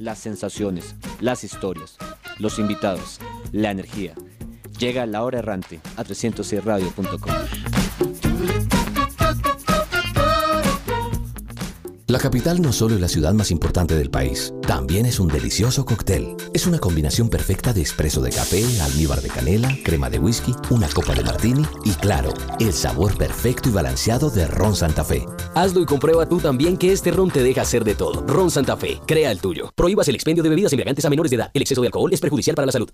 las sensaciones, las historias, los invitados, la energía. Llega la hora errante a 306radio.com. La capital no solo es la ciudad más importante del país, también es un delicioso cóctel. Es una combinación perfecta de espresso de café, almíbar de canela, crema de whisky, una copa de martini y claro, el sabor perfecto y balanceado de Ron Santa Fe. Hazlo y comprueba tú también que este ron te deja hacer de todo. Ron Santa Fe, crea el tuyo. Prohíbas el expendio de bebidas embriagantes a menores de edad. El exceso de alcohol es perjudicial para la salud.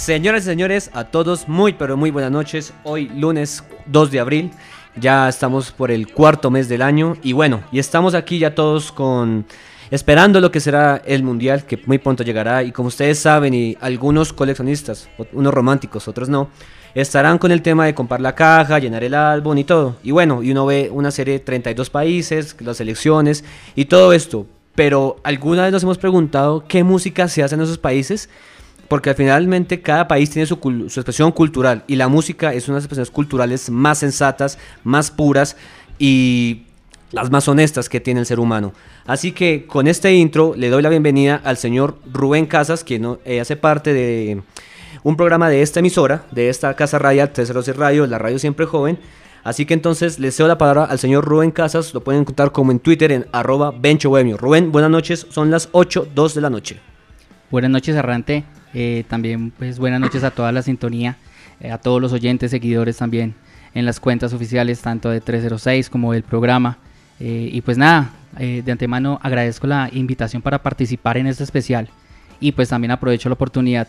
Señoras y señores, a todos muy pero muy buenas noches. Hoy lunes 2 de abril, ya estamos por el cuarto mes del año y bueno, y estamos aquí ya todos con esperando lo que será el mundial que muy pronto llegará y como ustedes saben y algunos coleccionistas, unos románticos, otros no, estarán con el tema de comprar la caja, llenar el álbum y todo. Y bueno, y uno ve una serie de 32 países, las elecciones y todo esto. Pero alguna vez nos hemos preguntado qué música se hace en esos países porque finalmente cada país tiene su, expresión cultural y la música es una de las expresiones culturales más sensatas, más puras y las más honestas que tiene el ser humano. Así que con este intro le doy la bienvenida al señor Rubén Casas, quien eh, hace parte de un programa de esta emisora, de esta casa radial 306 Radio, la radio siempre joven. Así que entonces le cedo la palabra al señor Rubén Casas, lo pueden encontrar como en Twitter en arroba Bencho Rubén, buenas noches, son las 8, 2 de la noche. Buenas noches, Arrante. Eh, también pues buenas noches a toda la sintonía, eh, a todos los oyentes, seguidores también en las cuentas oficiales tanto de 306 como del programa. Eh, y pues nada, de antemano agradezco la invitación para participar en este especial y pues también aprovecho la oportunidad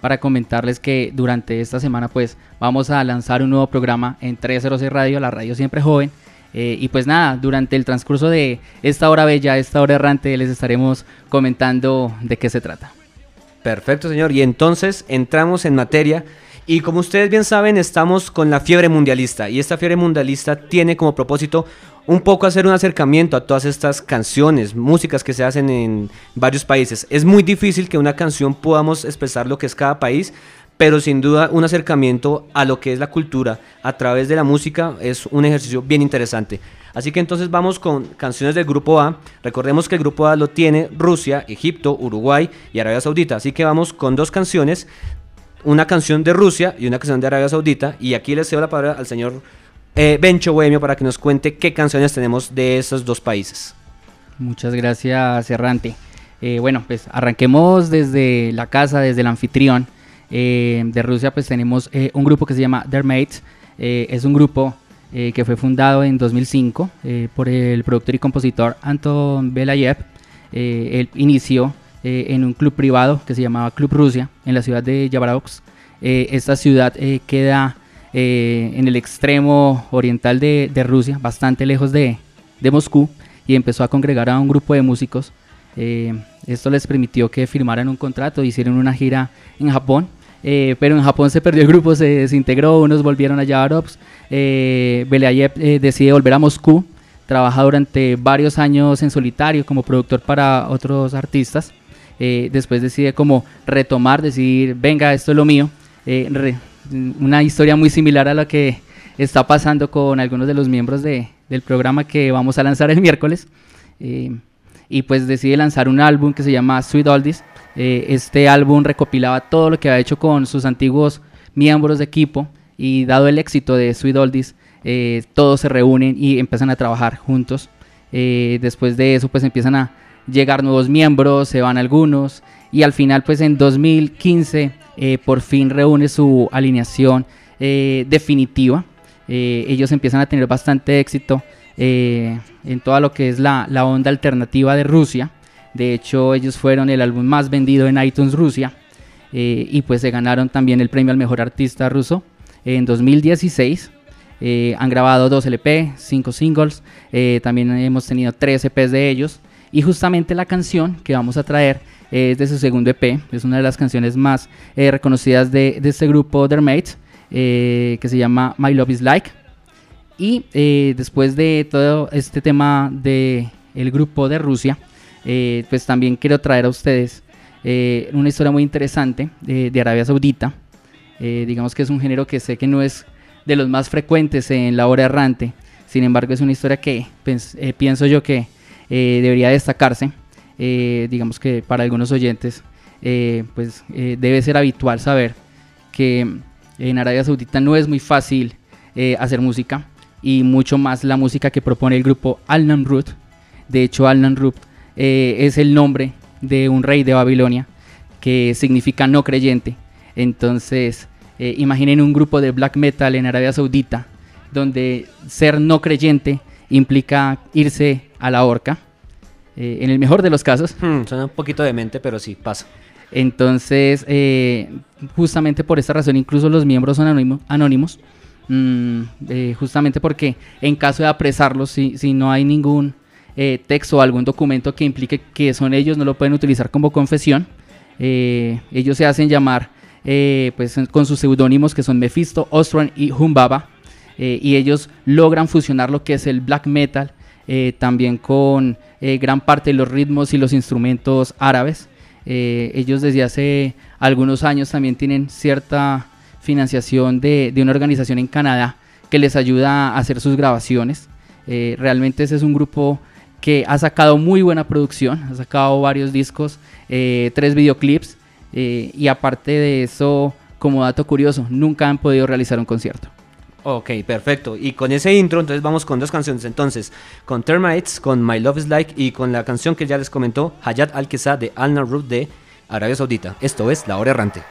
para comentarles que durante esta semana pues vamos a lanzar un nuevo programa en 306 Radio, la radio siempre joven. y pues nada, durante el transcurso de esta hora bella, esta hora errante, les estaremos comentando de qué se trata. Perfecto, señor. Y entonces entramos en materia. Y como ustedes bien saben, estamos con la fiebre mundialista. Y esta fiebre mundialista tiene como propósito un poco hacer un acercamiento a todas estas canciones, músicas que se hacen en varios países. Es muy difícil que una canción podamos expresar lo que es cada país, pero sin duda un acercamiento a lo que es la cultura a través de la música es un ejercicio bien interesante. Así que entonces vamos con canciones del grupo A. Recordemos que el grupo A lo tiene Rusia, Egipto, Uruguay y Arabia Saudita. Así que vamos con dos canciones, una canción de Rusia y una canción de Arabia Saudita. Y aquí le cedo la palabra al señor eh, Bencho Bohemio para que nos cuente qué canciones tenemos de esos dos países. Muchas gracias, Errante. Eh, bueno, pues arranquemos desde la casa, desde el anfitrión. Eh, de Rusia, pues tenemos un grupo que se llama The Mates. es un grupo eh, que fue fundado en 2005 eh, por el productor y compositor Anton Belayev. Eh, él inició en un club privado que se llamaba Club Rusia en la ciudad de Yabarovsk. esta ciudad queda en el extremo oriental de, Rusia, bastante lejos de, de, Moscú, y empezó a congregar a un grupo de músicos. esto les permitió que firmaran un contrato, hicieron una gira en Japón eh, pero en Japón se perdió el grupo, se desintegró, unos volvieron a Yabarovsk. Eh, Belayev eh, decide volver a Moscú, trabaja durante varios años en solitario como productor para otros artistas. Eh, después decide como retomar, decir, venga, esto es lo mío. una historia muy similar a la que está pasando con algunos de los miembros de, del programa que vamos a lanzar el miércoles. Y pues decide lanzar un álbum que se llama Sweet Oldies eh, este álbum recopilaba todo lo que había hecho con sus antiguos miembros de equipo y dado el éxito de Sweet Oldies, eh, todos se reúnen y empiezan a trabajar juntos. Eh, después de eso pues empiezan a llegar nuevos miembros, se van algunos y al final pues en 2015 por fin reúne su alineación definitiva. ellos empiezan a tener bastante éxito en toda lo que es la onda alternativa de Rusia. De hecho, ellos fueron el álbum más vendido en iTunes Rusia eh, y pues se ganaron también el premio al mejor artista ruso en 2016. Eh, han grabado dos LP, cinco singles, eh, también hemos tenido tres EPs de ellos y justamente la canción que vamos a traer es de su segundo EP, es una de las canciones más reconocidas de, este grupo, Their Mates, que se llama My Love Is Like. Y después de todo este tema del el grupo de Rusia, eh, pues también quiero traer a ustedes eh, una historia muy interesante de, Arabia Saudita. Eh, digamos que es un género que sé que no es de los más frecuentes en la hora errante. Sin embargo, es una historia que eh, pienso yo que eh, debería destacarse. Eh, digamos que para algunos oyentes, pues debe ser habitual saber que en Arabia Saudita no es muy fácil hacer música y mucho más la música que propone el grupo Al Namrud. De hecho, Al Namrud es el nombre de un rey de Babilonia que significa no creyente. Entonces, imaginen un grupo de black metal en Arabia Saudita donde ser no creyente implica irse a la horca, eh, en el mejor de los casos. Hmm, suena un poquito de mente, pero sí, pasa. Entonces, eh, justamente por esta razón, incluso los miembros son anónimos, mm, eh, justamente porque en caso de apresarlos, si, si no hay ningún texto o algún documento que implique que son ellos, no lo pueden utilizar como confesión. ellos se hacen llamar pues, con sus seudónimos que son Mephisto, Ostron y Humbaba. Eh, y ellos logran fusionar lo que es el black metal eh, también con eh, gran parte de los ritmos y los instrumentos árabes. ellos desde hace algunos años también tienen cierta financiación de, una organización en Canadá que les ayuda a hacer sus grabaciones. realmente ese es un grupo que ha sacado muy buena producción, ha sacado varios discos, tres videoclips y aparte de eso, como dato curioso, nunca han podido realizar un concierto. Ok, perfecto. Y con ese intro, entonces vamos con dos canciones. Entonces, con Termites, con My Love is Like y con la canción que ya les comentó, Hayat Al-Kesa de Al Narud de Arabia Saudita. Esto es La Hora Errante.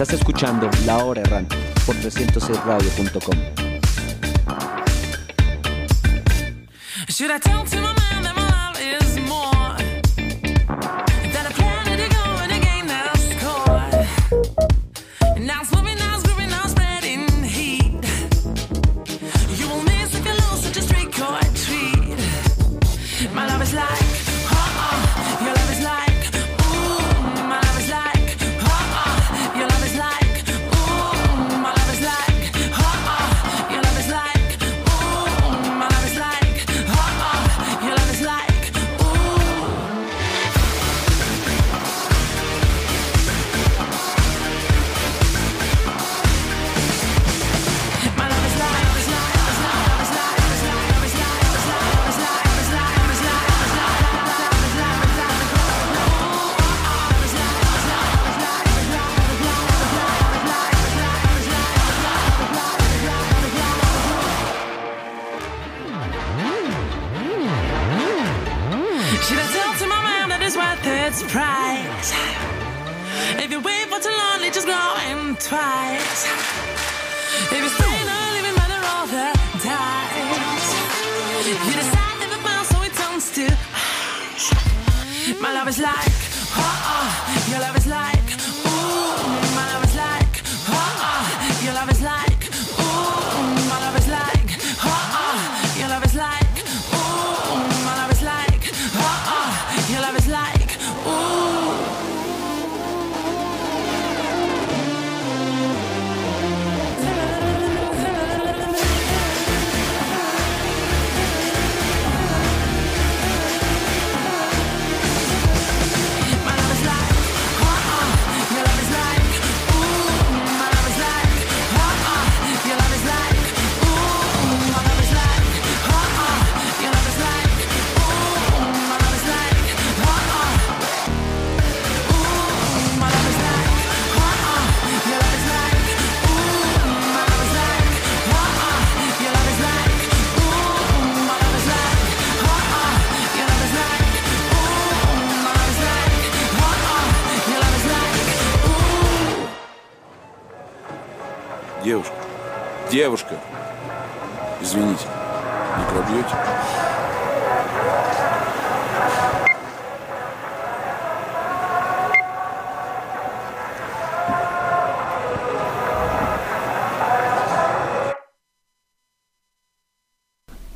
Estás escuchando La Hora Errante por 306radio.com. Should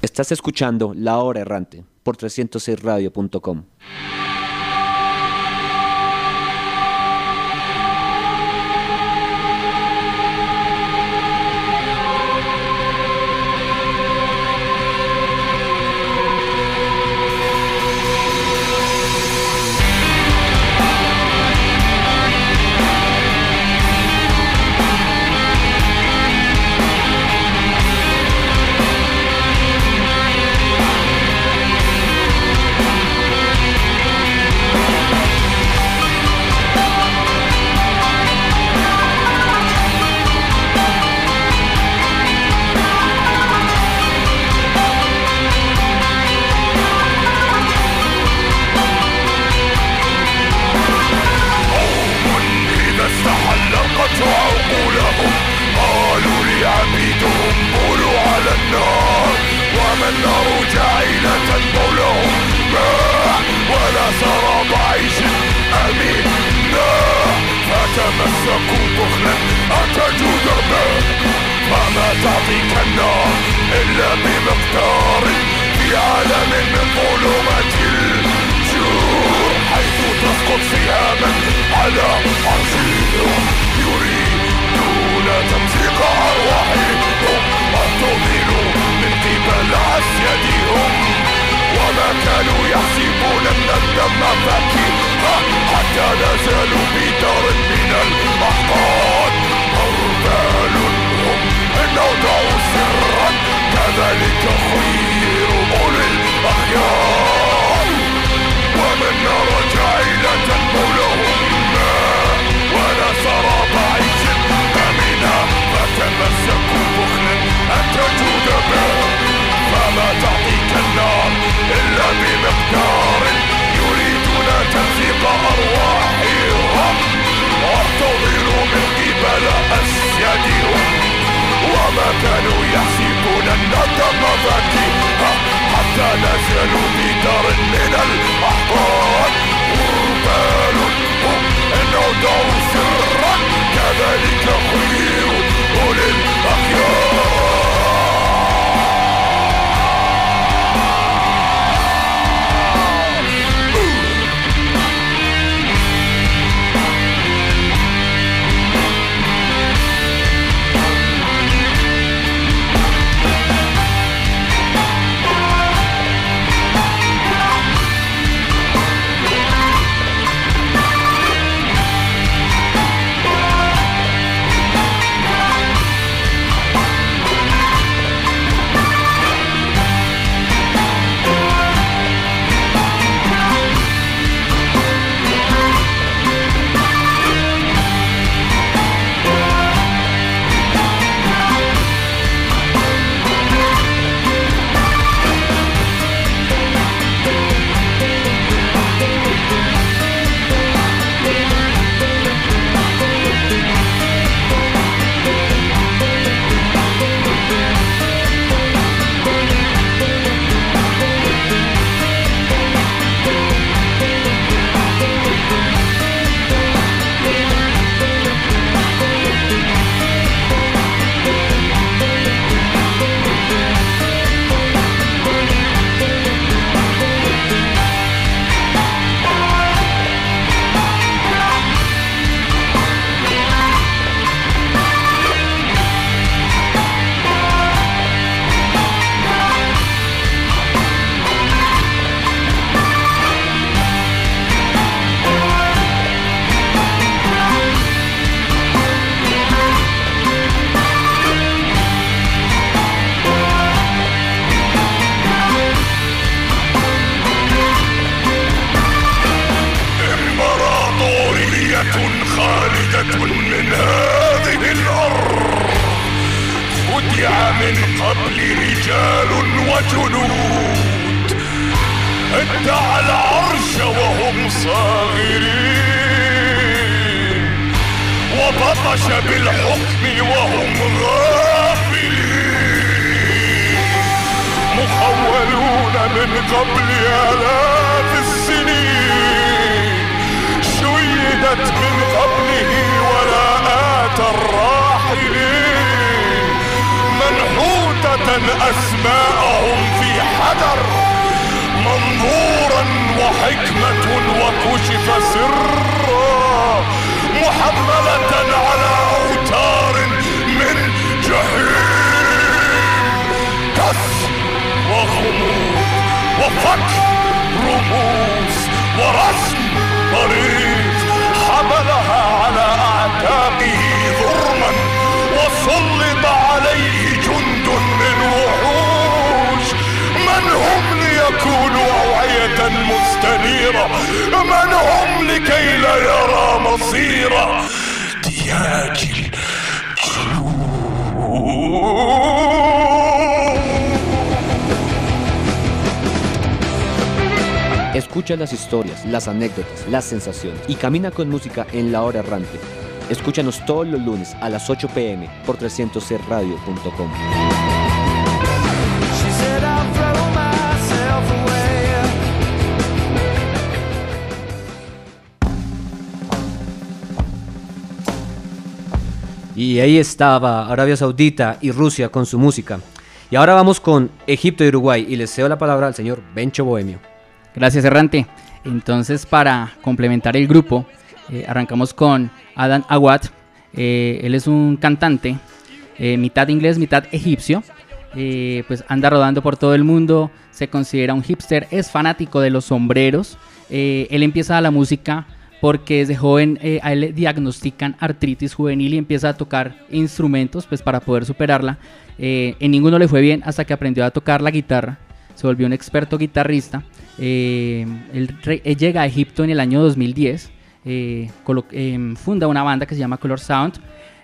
Estás escuchando La Hora Errante por 306radio.com. على يديهم وما كانوا يحسبون الندم فكيها حتى نزلوا في دار من الأحقاد. قربان إنه انعدوا سرا كذلك خير أولي الأخيار. Escucha las historias, las anécdotas, las sensaciones y camina con música en la hora errante. Escúchanos todos los lunes a las 8 pm por 300crradio.com. Y ahí estaba Arabia Saudita y Rusia con su música. Y ahora vamos con Egipto y Uruguay y les cedo la palabra al señor Bencho Bohemio. Gracias, Errante. Entonces, para complementar el grupo, eh, arrancamos con Adam Awad. Eh, él es un cantante, eh, mitad inglés, mitad egipcio. Pues anda rodando por todo el mundo, se considera un hipster, es fanático de los sombreros. Él empieza la música porque desde joven a él le diagnostican artritis juvenil y empieza a tocar instrumentos pues para poder superarla. En ninguno le fue bien hasta que aprendió a tocar la guitarra, se volvió un experto guitarrista. Eh, él, él llega a Egipto en el año 2010, eh, em, funda una banda que se llama Color Sound.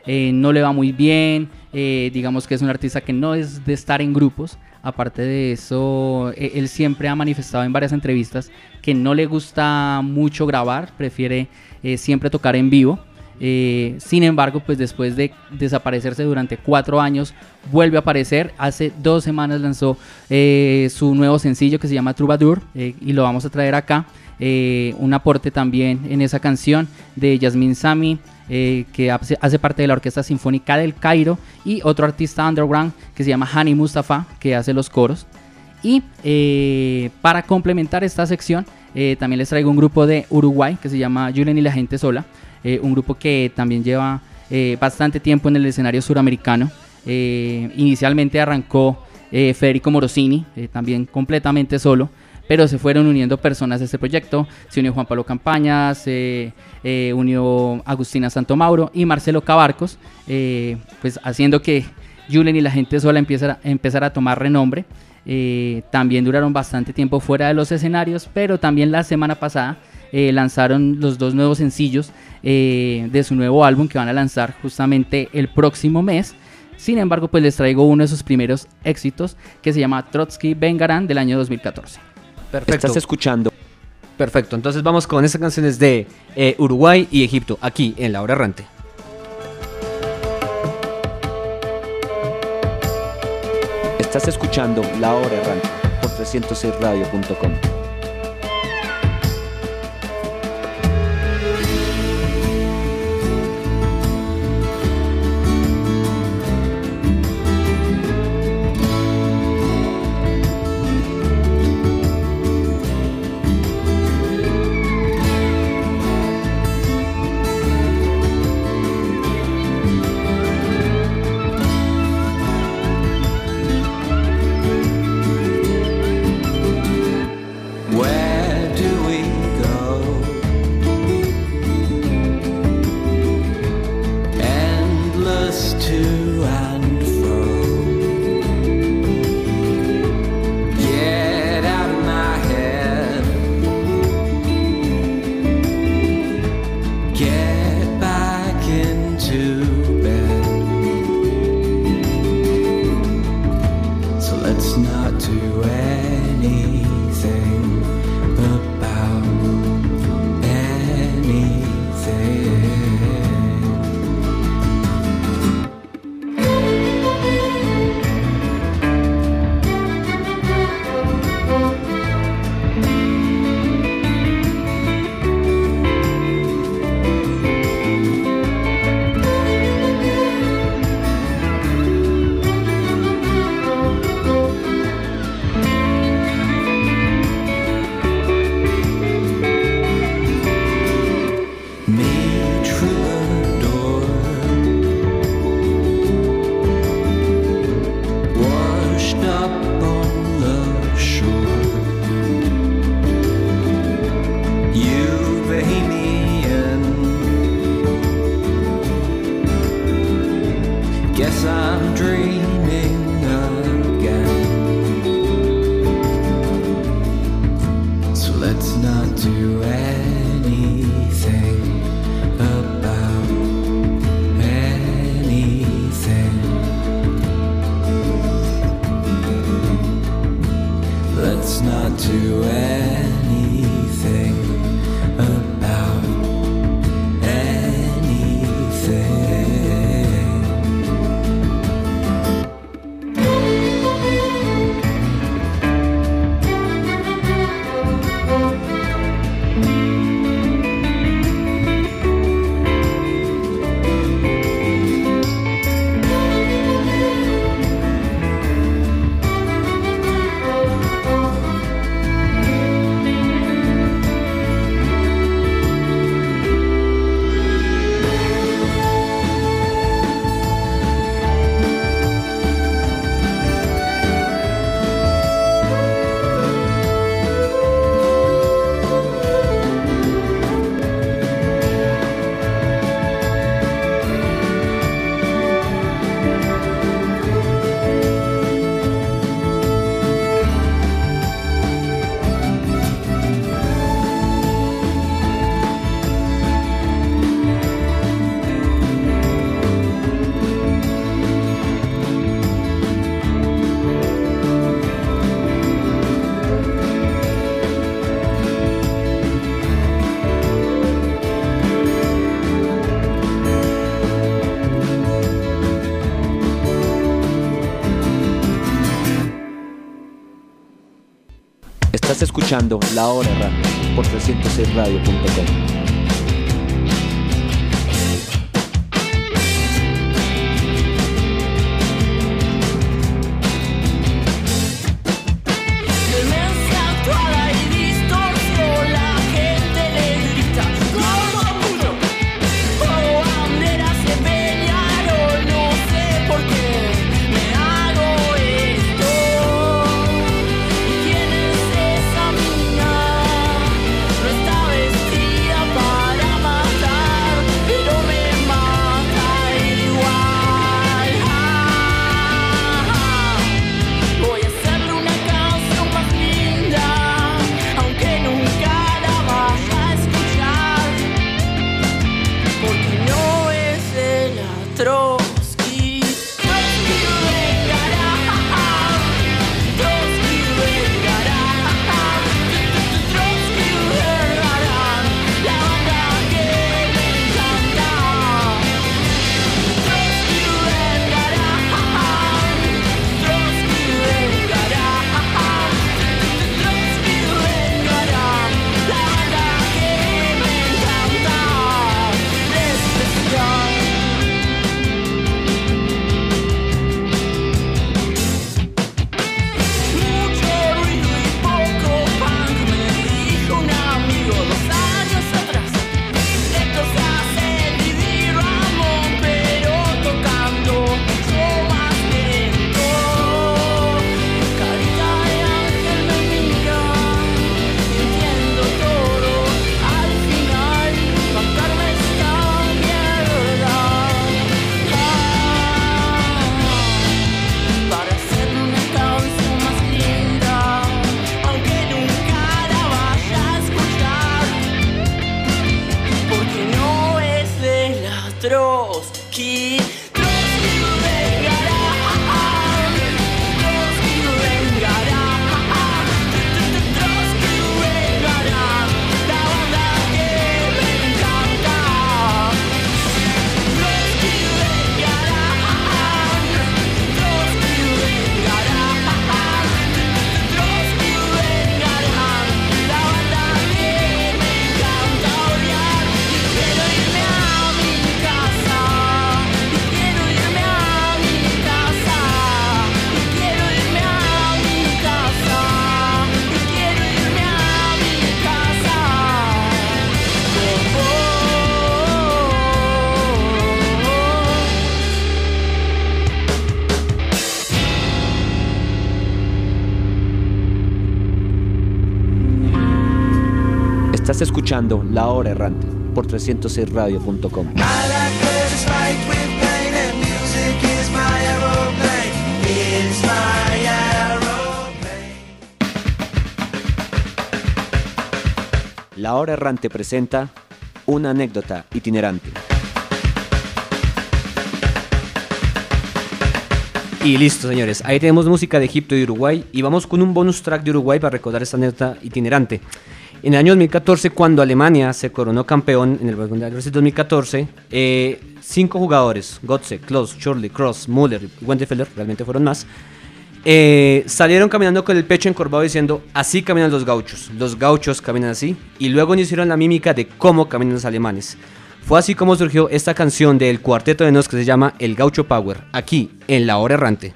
Eh, no le va muy bien, eh, digamos que es un artista que no es de estar en grupos. Aparte de eso, eh, él siempre ha manifestado en varias entrevistas que no le gusta mucho grabar, prefiere eh, siempre tocar en vivo. Eh, sin embargo, pues después de desaparecerse durante cuatro años, vuelve a aparecer. Hace dos semanas lanzó eh, su nuevo sencillo que se llama Troubadour eh, y lo vamos a traer acá. Un aporte también en esa canción de Yasmin Sami, que hace, parte de la Orquesta Sinfónica del Cairo, y otro artista underground que se llama Hani Mustafa, que hace los coros. Y para complementar esta sección, también les traigo un grupo de Uruguay que se llama Julen y la gente sola, eh, un grupo que también lleva eh, bastante tiempo en el escenario suramericano. Eh, inicialmente arrancó Federico Morosini, también completamente solo, pero se fueron uniendo personas a este proyecto. Se unió Juan Pablo Campañas, se unió Agustina Santomauro y Marcelo Cabarcos, pues haciendo que Julen y la gente sola empezara, empezara a tomar renombre. También duraron bastante tiempo fuera de los escenarios, pero también la semana pasada eh, lanzaron los dos nuevos sencillos eh, de su nuevo álbum que van a lanzar justamente el próximo mes. Sin embargo, pues les traigo uno de sus primeros éxitos que se llama Trotsky Vengarán del año 2014. Perfecto. Estás escuchando. Perfecto, entonces vamos con esas canciones de eh, Uruguay y Egipto, aquí en La Hora Errante. Estás escuchando La Hora Errante por 306radio.com. escuchando La Hora Errante por 306radio.com. escuchando La Hora Errante por 306radio.com. La Hora Errante presenta una anécdota itinerante. Y listo, señores. Ahí tenemos música de Egipto y Uruguay. Y vamos con un bonus track de Uruguay para recordar esta anécdota itinerante. En el año 2014, cuando Alemania se coronó campeón en el Mundial de 2014, eh, cinco jugadores, Gotze, Klaus, Schurrle, Cross, Müller y Wendefeller, realmente fueron más, eh, salieron caminando con el pecho encorvado diciendo, así caminan los gauchos, los gauchos caminan así, y luego nos hicieron la mímica de cómo caminan los alemanes. Fue así como surgió esta canción del cuarteto de nos que se llama El Gaucho Power, aquí en La Hora Errante.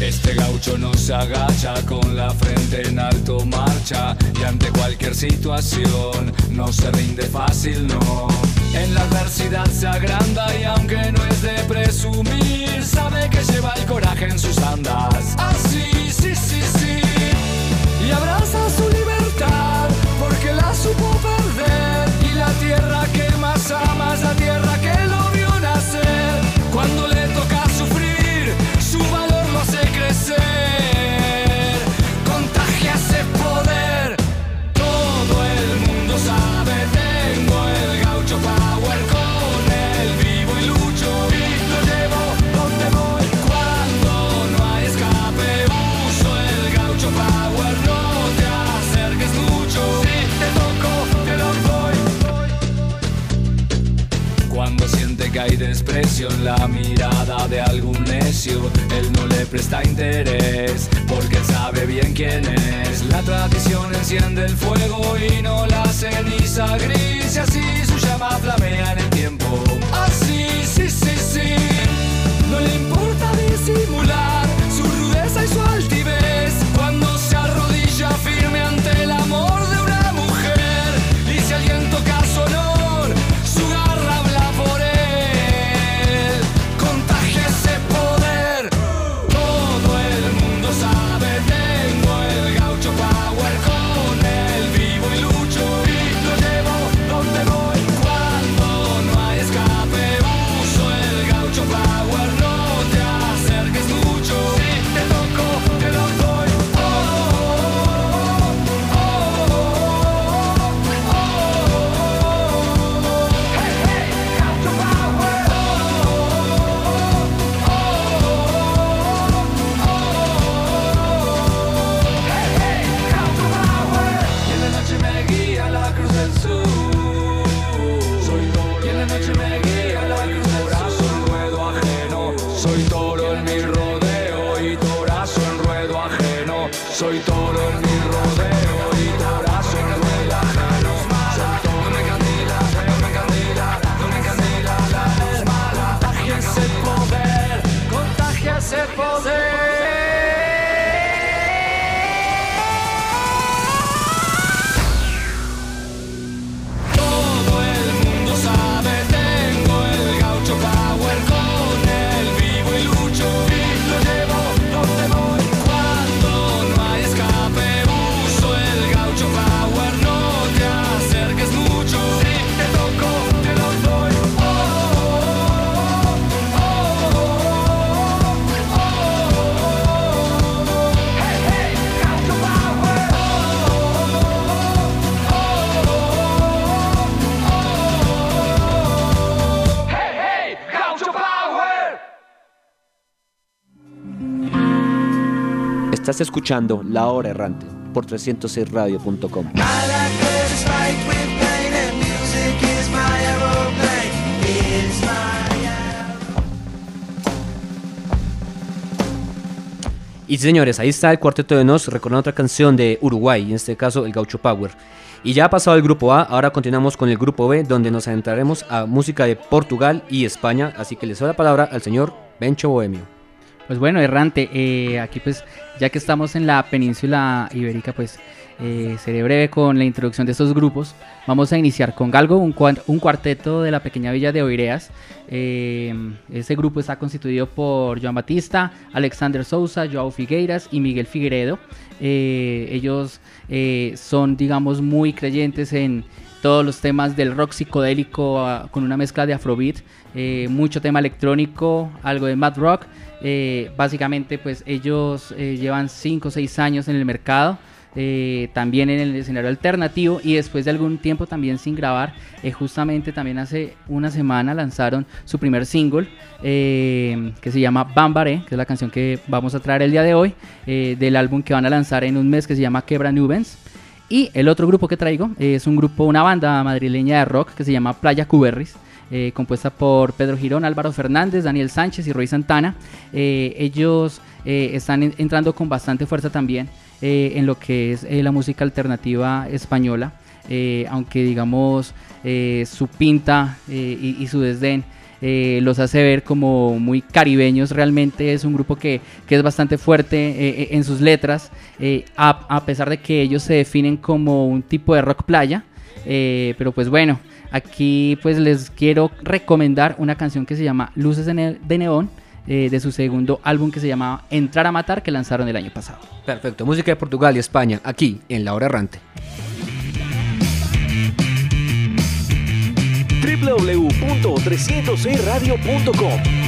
Este gaucho no se agacha con la frente en alto marcha y ante cualquier situación no se rinde fácil, no. En la adversidad se agranda y aunque no es de presumir, sabe que lleva el coraje en sus andas. Así, sí, sí, sí. Y abraza su libertad porque la supo perder y la tierra que más ama es la tierra Hay desprecio en la mirada de algún necio, él no le presta interés, porque sabe bien quién es. La tradición enciende el fuego y no la ceniza gris, y así su llama flamea en el tiempo. Así, sí, sí, sí. No le importa Estás escuchando La Hora Errante por 306radio.com. Y señores, ahí está el cuarteto de Nos recordando otra canción de Uruguay, en este caso el Gaucho Power. Y ya ha pasado el grupo A, ahora continuamos con el grupo B, donde nos adentraremos a música de Portugal y España. Así que les doy la palabra al señor Bencho Bohemio. Pues bueno, errante, eh, aquí pues ya que estamos en la península ibérica, pues Eh, seré breve con la introducción de estos grupos. Vamos a iniciar con Galgo, un, un cuarteto de la pequeña villa de Oireas. Eh, ese grupo está constituido por Joan Batista, Alexander Sousa, Joao Figueiras y Miguel Figueredo. Eh, ellos eh, son, digamos, muy creyentes en todos los temas del rock psicodélico ah, con una mezcla de afrobeat, eh, mucho tema electrónico, algo de mad rock. Eh, básicamente, pues ellos eh, llevan 5 o 6 años en el mercado. también en el escenario alternativo y después de algún tiempo también sin grabar, justamente también hace una semana lanzaron su primer single que se llama Bambare, que es la canción que vamos a traer el día de hoy, del álbum que van a lanzar en un mes que se llama Quebra Nubens. Y el otro grupo que traigo es un grupo, una banda madrileña de rock que se llama Playa Cuberris. eh, compuesta por Pedro Girón, Álvaro Fernández, Daniel Sánchez y Roy Santana. Eh, ellos eh, están en- entrando con bastante fuerza también eh, en lo que es eh, la música alternativa española, eh, aunque digamos eh, su pinta eh, y su desdén eh, los hace ver como muy caribeños. Realmente es un grupo que, que es bastante fuerte eh, eh, en sus letras, a, a pesar de que ellos se definen como un tipo de rock playa. pero pues bueno, aquí pues les quiero recomendar una canción que se llama Luces de, Ne- de Neón. de su segundo álbum que se llama Entrar a Matar que lanzaron el año pasado. Perfecto, música de Portugal y España, aquí en La Hora Errante. www.306radio.com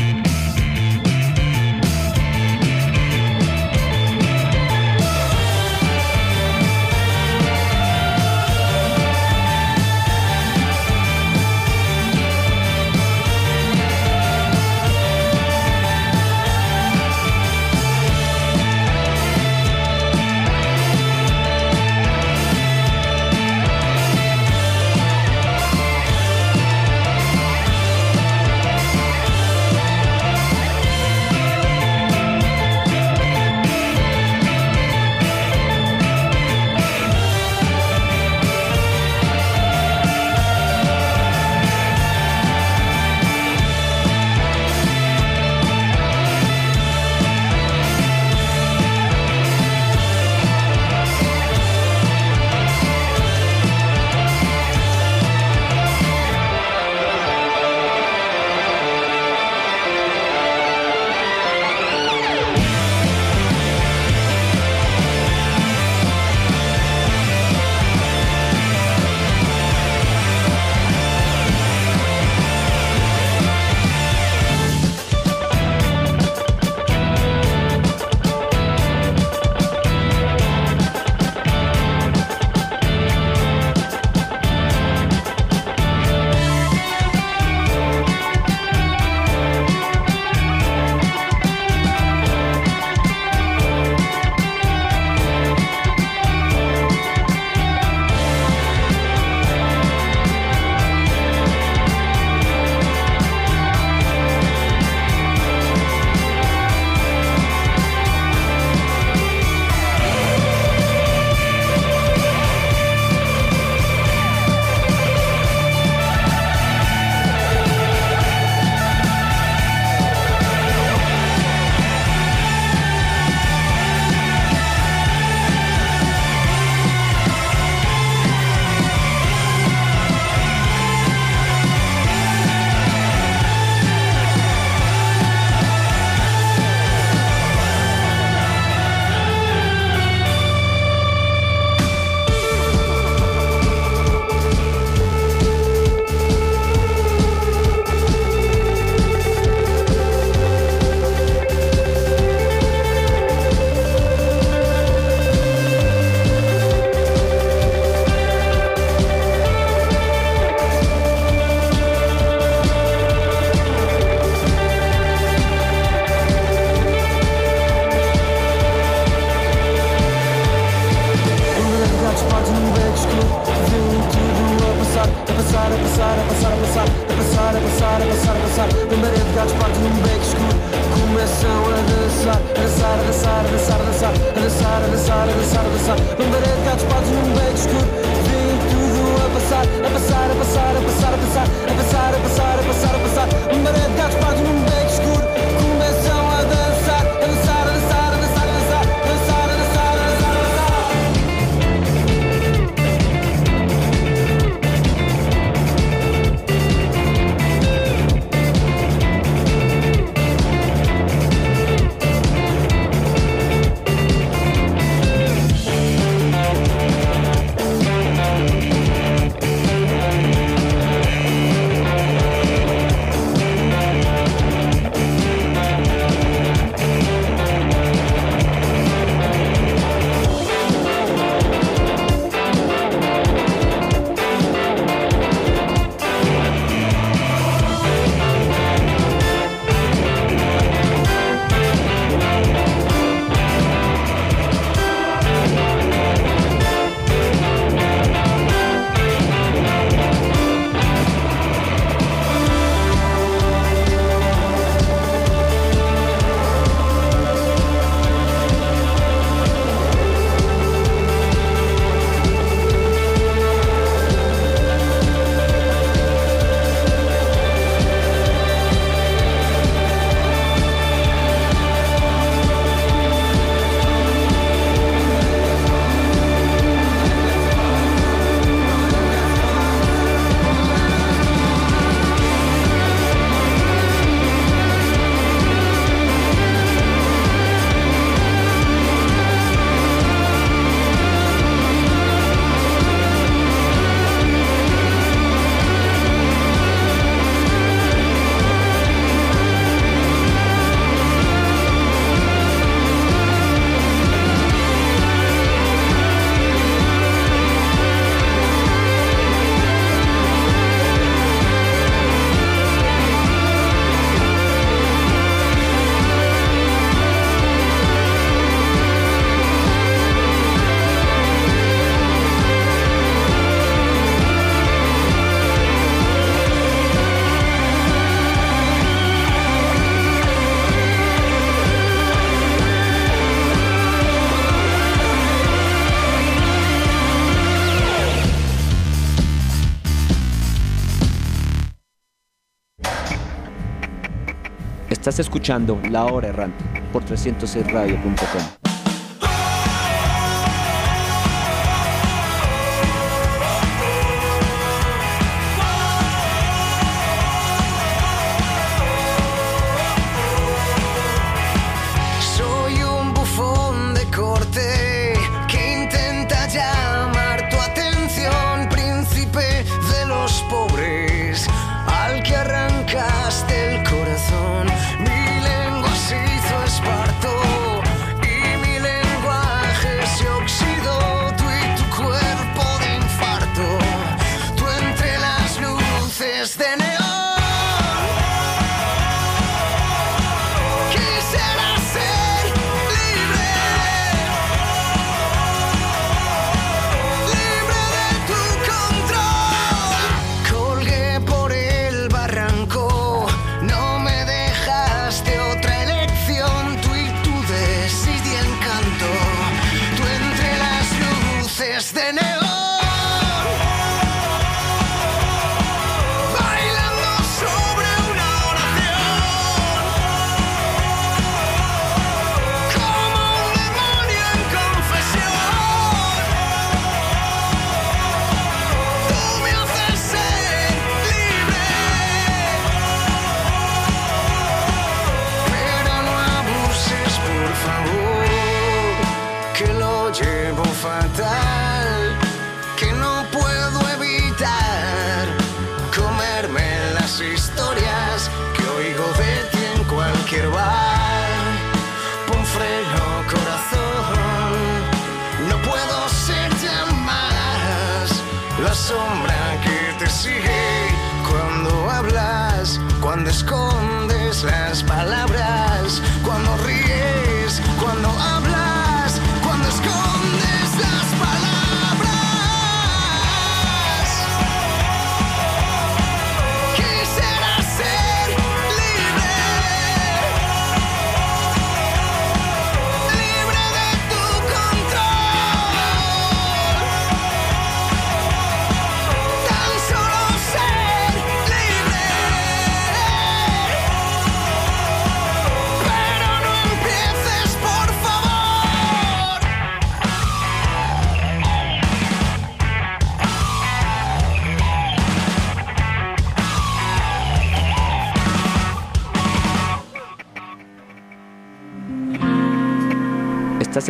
Estás escuchando La Hora Errante por 306radio.com.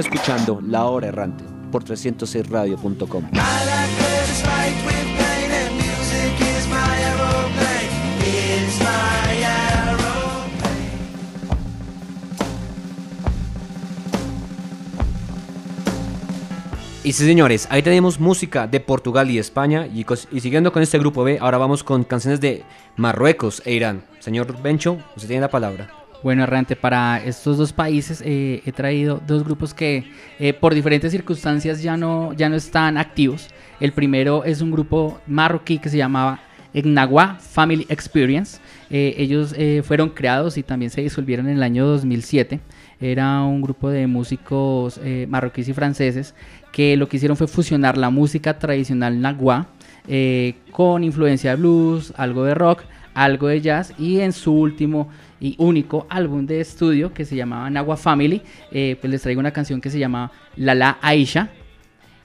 Escuchando La Hora Errante por 306radio.com. Y sí, señores, ahí tenemos música de Portugal y España. Y, y siguiendo con este grupo B, ahora vamos con canciones de Marruecos e Irán. Señor Bencho, usted tiene la palabra. Bueno, Errante, para estos dos países eh, he traído dos grupos que eh, por diferentes circunstancias ya no, ya no están activos. El primero es un grupo marroquí que se llamaba Egnagua Family Experience. Eh, ellos fueron creados y también se disolvieron en el año 2007. Era un grupo de músicos marroquíes y franceses que lo que hicieron fue fusionar la música tradicional nagua con influencia de blues, algo de rock, algo de jazz y en su último y único álbum de estudio que se llamaba Nagua Family, eh, pues les traigo una canción que se llama Lala Aisha.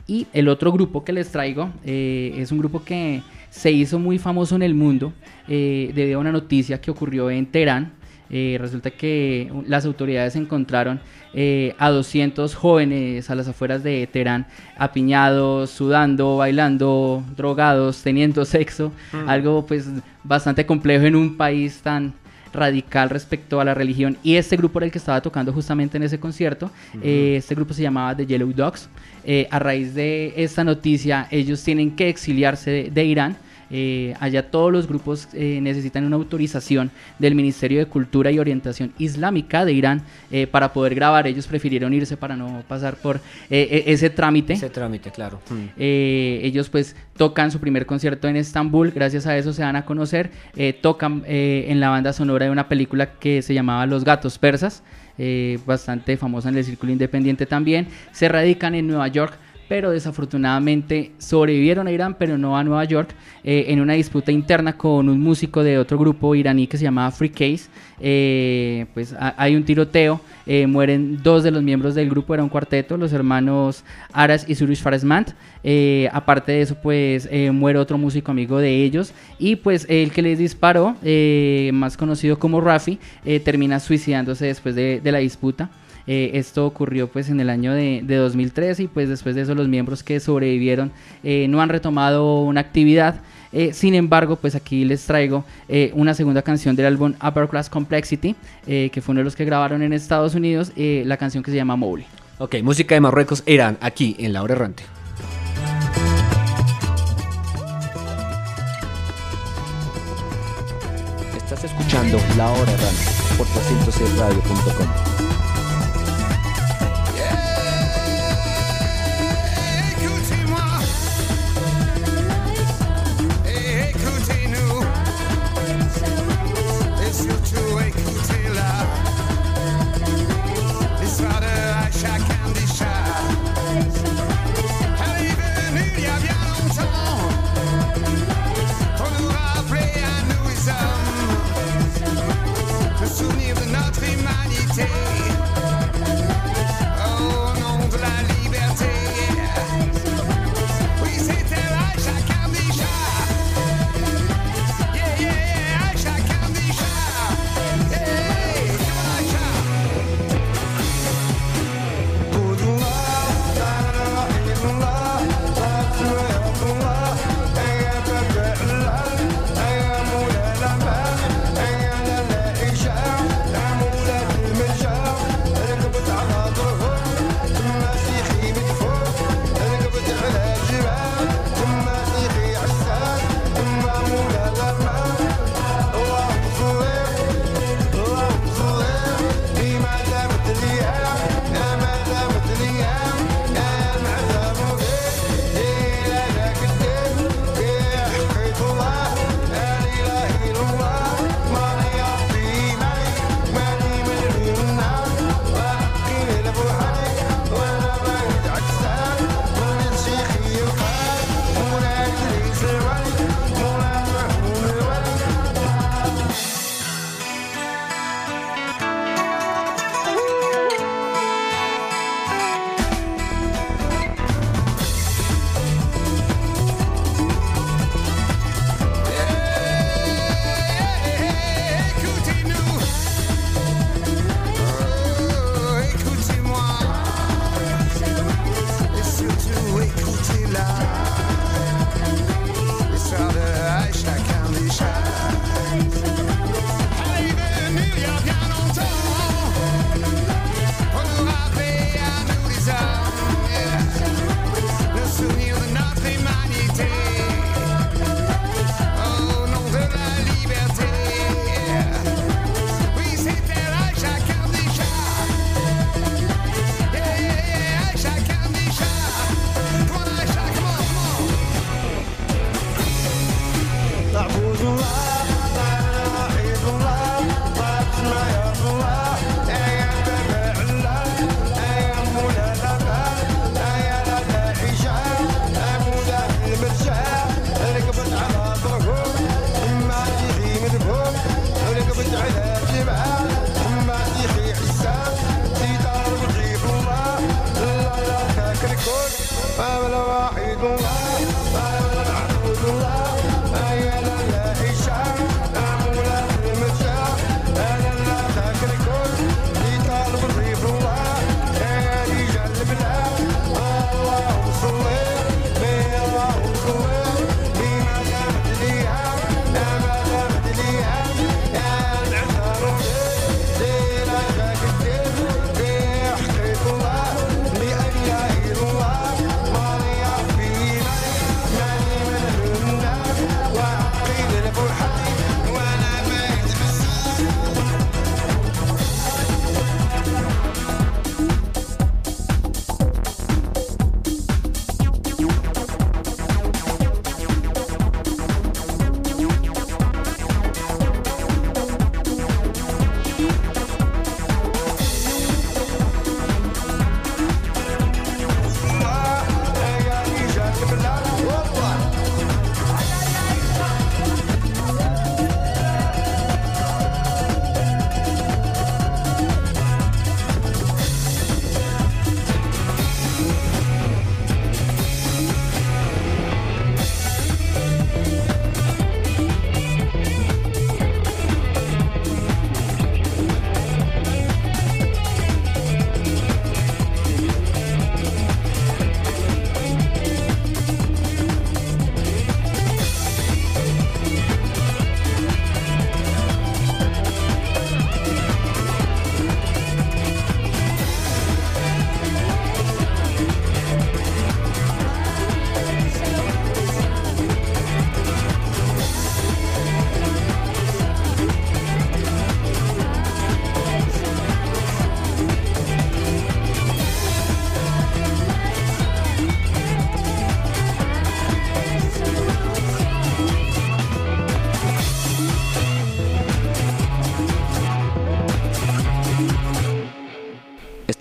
Y el otro grupo que les traigo eh, es un grupo que se hizo muy famoso en el mundo eh, debido a una noticia que ocurrió en Teherán. Eh, resulta que las autoridades encontraron eh, a 200 jóvenes a las afueras de Teherán, apiñados, sudando, bailando, drogados, teniendo sexo, Mm. algo pues bastante complejo en un país tan radical respecto a la religión. Y este grupo era el que estaba tocando justamente en ese concierto. Eh, este grupo se llamaba The Yellow Dogs. Eh, a raíz de esta noticia ellos tienen que exiliarse de, de Irán Eh, allá todos los grupos eh, necesitan una autorización del Ministerio de Cultura y Orientación Islámica de Irán eh, para poder grabar. Ellos prefirieron irse para no pasar por e- ese trámite. Ese trámite, claro. Mm. Ellos pues tocan su primer concierto en Estambul, gracias a eso se dan a conocer, tocan en la banda sonora de una película que se llamaba Los Gatos Persas, bastante famosa en el círculo independiente también, se radican en Nueva York, pero desafortunadamente sobrevivieron a Irán, pero no a Nueva York, eh, en una disputa interna con un músico de otro grupo iraní que se llamaba Free Case. Eh, pues ha- hay un tiroteo, eh, mueren dos de los miembros del grupo, era un cuarteto, los hermanos Aras y Surush Faresmant. Aparte de eso, pues muere otro músico amigo de ellos y pues el que les disparó, más conocido como Rafi, termina suicidándose después de, de la disputa. Eh, esto ocurrió pues en el año de, de 2013 y pues después de eso los miembros que sobrevivieron eh, no han retomado una actividad. Eh, sin embargo, pues aquí les traigo eh, una segunda canción del álbum Upper Class Complexity, eh, que fue uno de los que grabaron en Estados Unidos, eh, la canción que se llama Mowgli. Ok, música de Marruecos, Irán, aquí en La Hora Errante. Estás escuchando La Hora Errante por 306radio.com. Écoutez-moi,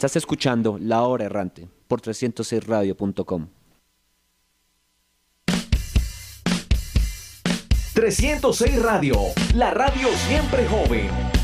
Estás escuchando La Hora Errante por 306radio.com. 306 Radio, la radio siempre joven.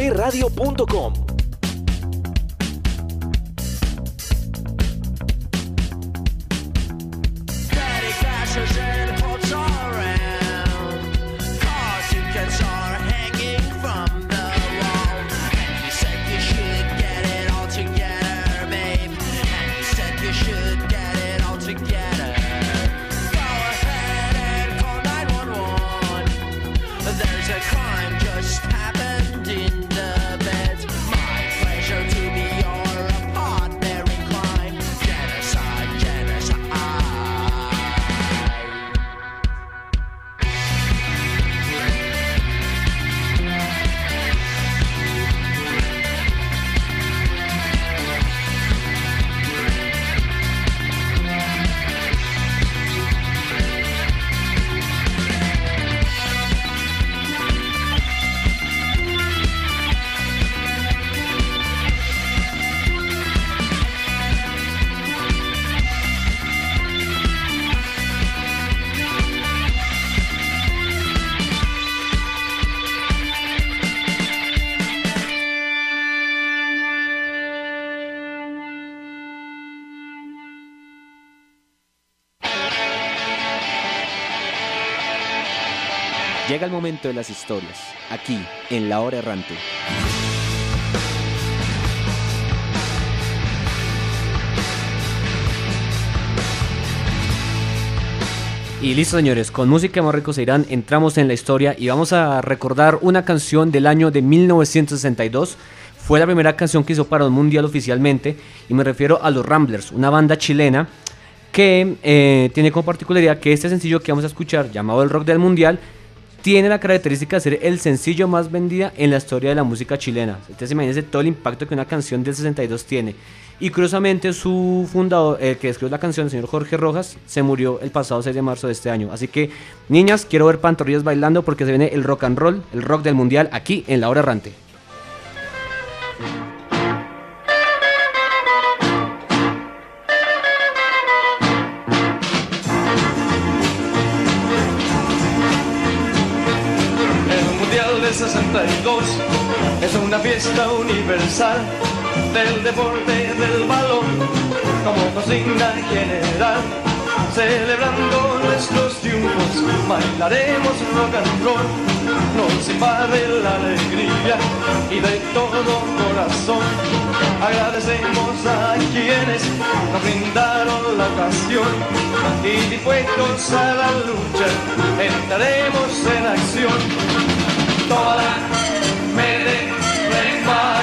www.306radio.com Llega el momento de las historias, aquí, en La Hora Errante. Y listo, señores, con música de Marruecos e Irán entramos en la historia y vamos a recordar una canción del año de 1962. Fue la primera canción que hizo para un mundial oficialmente y me refiero a los Ramblers, una banda chilena que eh, tiene como particularidad que este sencillo que vamos a escuchar, llamado El Rock del Mundial, tiene la característica de ser el sencillo más vendida en la historia de la música chilena. Entonces imagínense todo el impacto que una canción del 62 tiene. Y curiosamente su fundador, el que escribió la canción, el señor Jorge Rojas, se murió el pasado 6 de marzo de este año. Así que, niñas, quiero ver pantorrillas bailando porque se viene el rock and roll, el rock del mundial, aquí en La Hora Errante. es una fiesta universal del deporte del balón como consigna general. Celebrando nuestros triunfos bailaremos rock and roll. Nos invade la alegría y de todo corazón. Agradecemos a quienes nos brindaron la ocasión. Y dispuestos a la lucha entraremos en acción. Toda me remata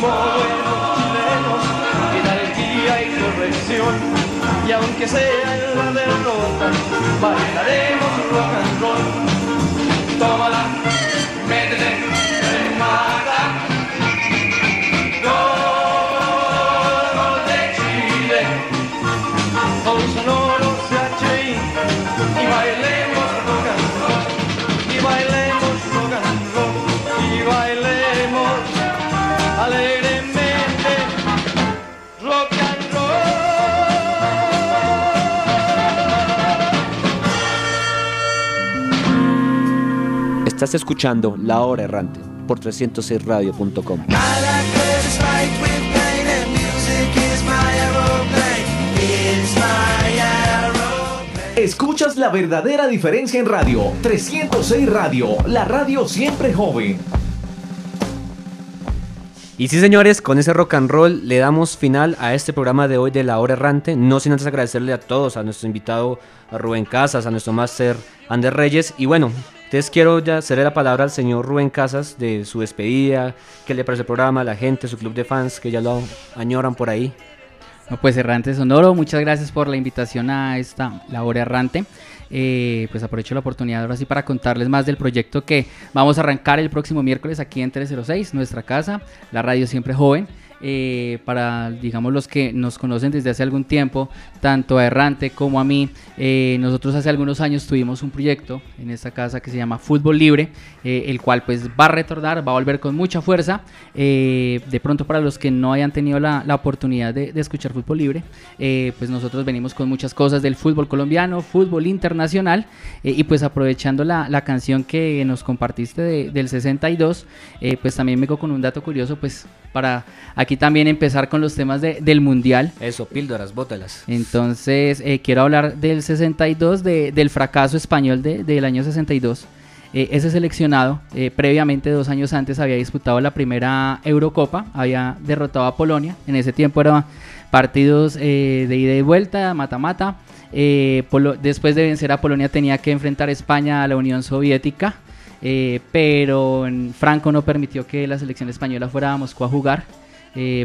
como buenos chilenos, energía y corrección. Y aunque sea en la derrota, bailaremos rock and roll. Tómala, métete, remata. Estás escuchando La Hora Errante por 306radio.com. Escuchas la verdadera diferencia en radio. 306 Radio, la radio siempre joven. Y sí, señores, con ese rock and roll le damos final a este programa de hoy de La Hora Errante. No sin antes agradecerle a todos, a nuestro invitado a Rubén Casas, a nuestro máster Ander Reyes. Y bueno, entonces quiero ya hacerle la palabra al señor Rubén Casas de su despedida, qué le parece el programa, la gente, su club de fans, que ya lo añoran por ahí. No, pues Errante Sonoro, muchas gracias por la invitación a esta La Hora Errante. Eh, pues aprovecho la oportunidad ahora sí para contarles más del proyecto que vamos a arrancar el próximo miércoles aquí en 306, nuestra casa, la radio siempre joven. Eh, para, digamos, los que nos conocen desde hace algún tiempo, tanto a Errante como a mí, eh, nosotros hace algunos años tuvimos un proyecto en esta casa que se llama Fútbol Libre, eh, el cual pues va a retornar, va a volver con mucha fuerza. Eh, de pronto para los que no hayan tenido la, la oportunidad de, de escuchar Fútbol Libre, pues nosotros venimos con muchas cosas del fútbol colombiano, fútbol internacional, y pues aprovechando la, la canción que nos compartiste de- del 62, eh, pues también me con un dato curioso, pues para aquí también empezar con los temas de- del Mundial. Eso, píldoras, bótalas. Entonces, eh, quiero hablar del 62, de- del fracaso español de- del año 62. Eh, ese seleccionado, eh, previamente, dos años antes, había disputado la primera Eurocopa, había derrotado a Polonia. En ese tiempo eran partidos eh, de ida y vuelta, mata-mata. Eh, después de vencer a Polonia tenía que enfrentar a España a la Unión Soviética. pero Franco no permitió que la selección española fuera a Moscú a jugar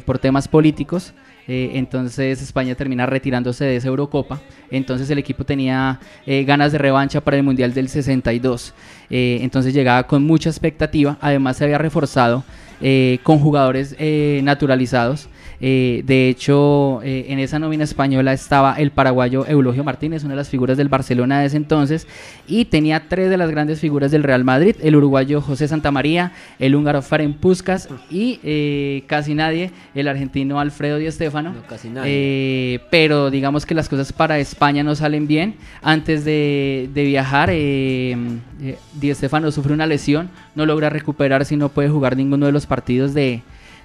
por temas políticos. Eh, entonces España termina retirándose de esa Eurocopa. Entonces el equipo tenía eh, ganas de revancha para el Mundial del 62. Eh, entonces llegaba con mucha expectativa. Además se había reforzado eh, con jugadores naturalizados. Eh, de hecho, eh, en esa nómina española estaba el paraguayo Eulogio Martínez, una de las figuras del Barcelona de ese entonces, y tenía tres de las grandes figuras del Real Madrid, el uruguayo José Santamaría, el húngaro Ferenc Puskas y eh, casi nadie, el argentino Alfredo Di Stéfano. casi nadie. Pero digamos que las cosas para España no salen bien. Antes de, de viajar, Di Stéfano sufre una lesión, no logra recuperarse y no puede jugar ninguno de los partidos de,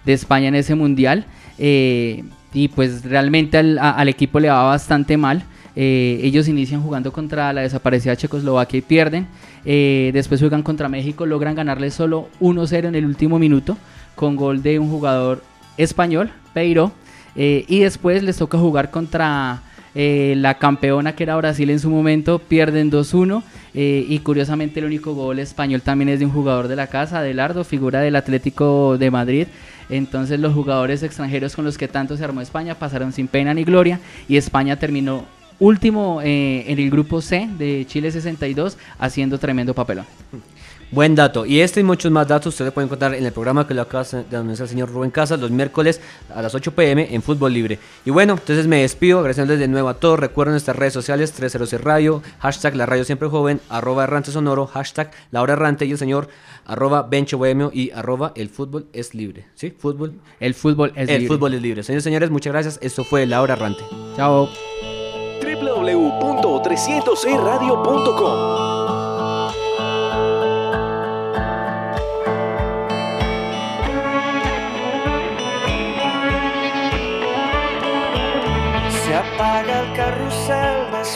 de España en ese mundial. Eh, y pues realmente al, equipo le va bastante mal. Eh, ellos inician jugando contra la desaparecida Checoslovaquia y pierden. Eh, después juegan contra México, logran ganarle solo 1-0 en el último minuto con gol de un jugador español, Peiro. Y después les toca jugar contra la campeona que era Brasil en su momento, pierden 2-1 eh, y curiosamente el único gol español también es de un jugador de la casa, Adelardo, figura del Atlético de Madrid. Entonces los jugadores extranjeros con los que tanto se armó España pasaron sin pena ni gloria y España terminó último eh, en el grupo C de Chile 62 haciendo tremendo papelón. Buen dato. Y este y muchos más datos ustedes pueden encontrar en el programa que lo acaba de anunciar el señor Rubén Casas los miércoles a las 8 pm en Fútbol Libre. Y bueno, entonces me despido agradeciéndoles de nuevo a todos. Recuerden nuestras redes sociales 306 Radio, hashtag la radio siempre joven, arroba errante sonoro, hashtag la hora errante y el señor arroba bencho bohemio y arroba el fútbol es libre. ¿Sí? Fútbol. El fútbol es el libre. fútbol es libre. Señores y señores, muchas gracias. Esto fue la hora errante. Chao. www.306radio.com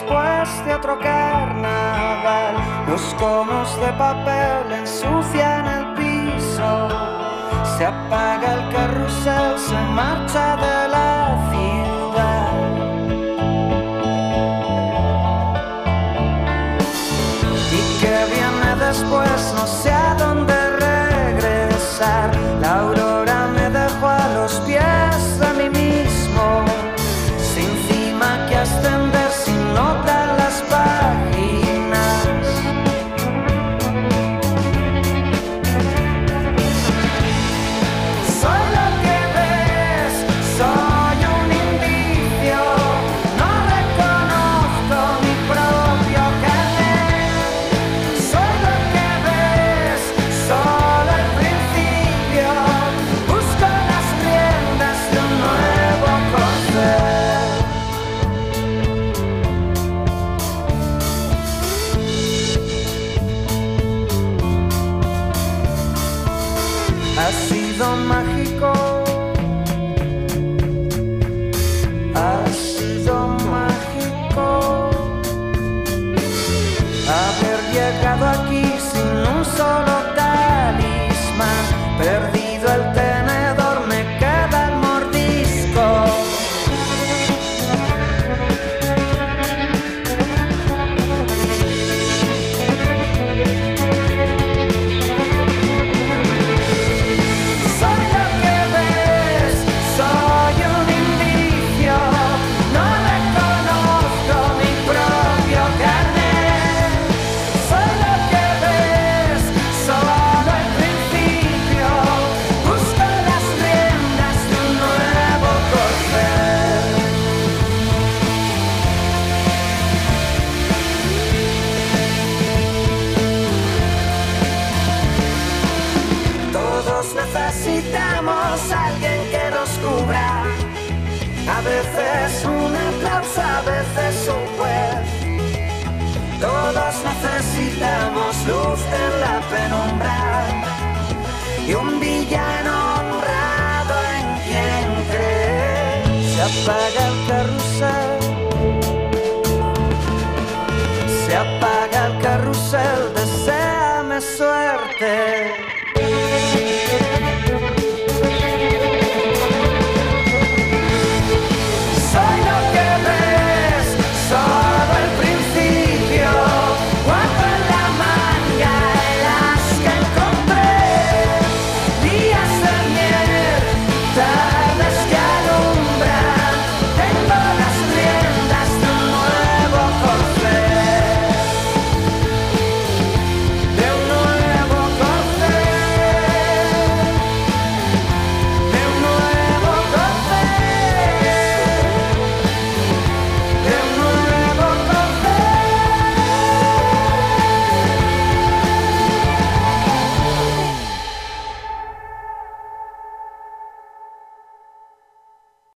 después de otro carnaval. Los conos de papel ensucian el piso. Se apaga el carrusel, se marcha de la ciudad. Y que viene después, no sé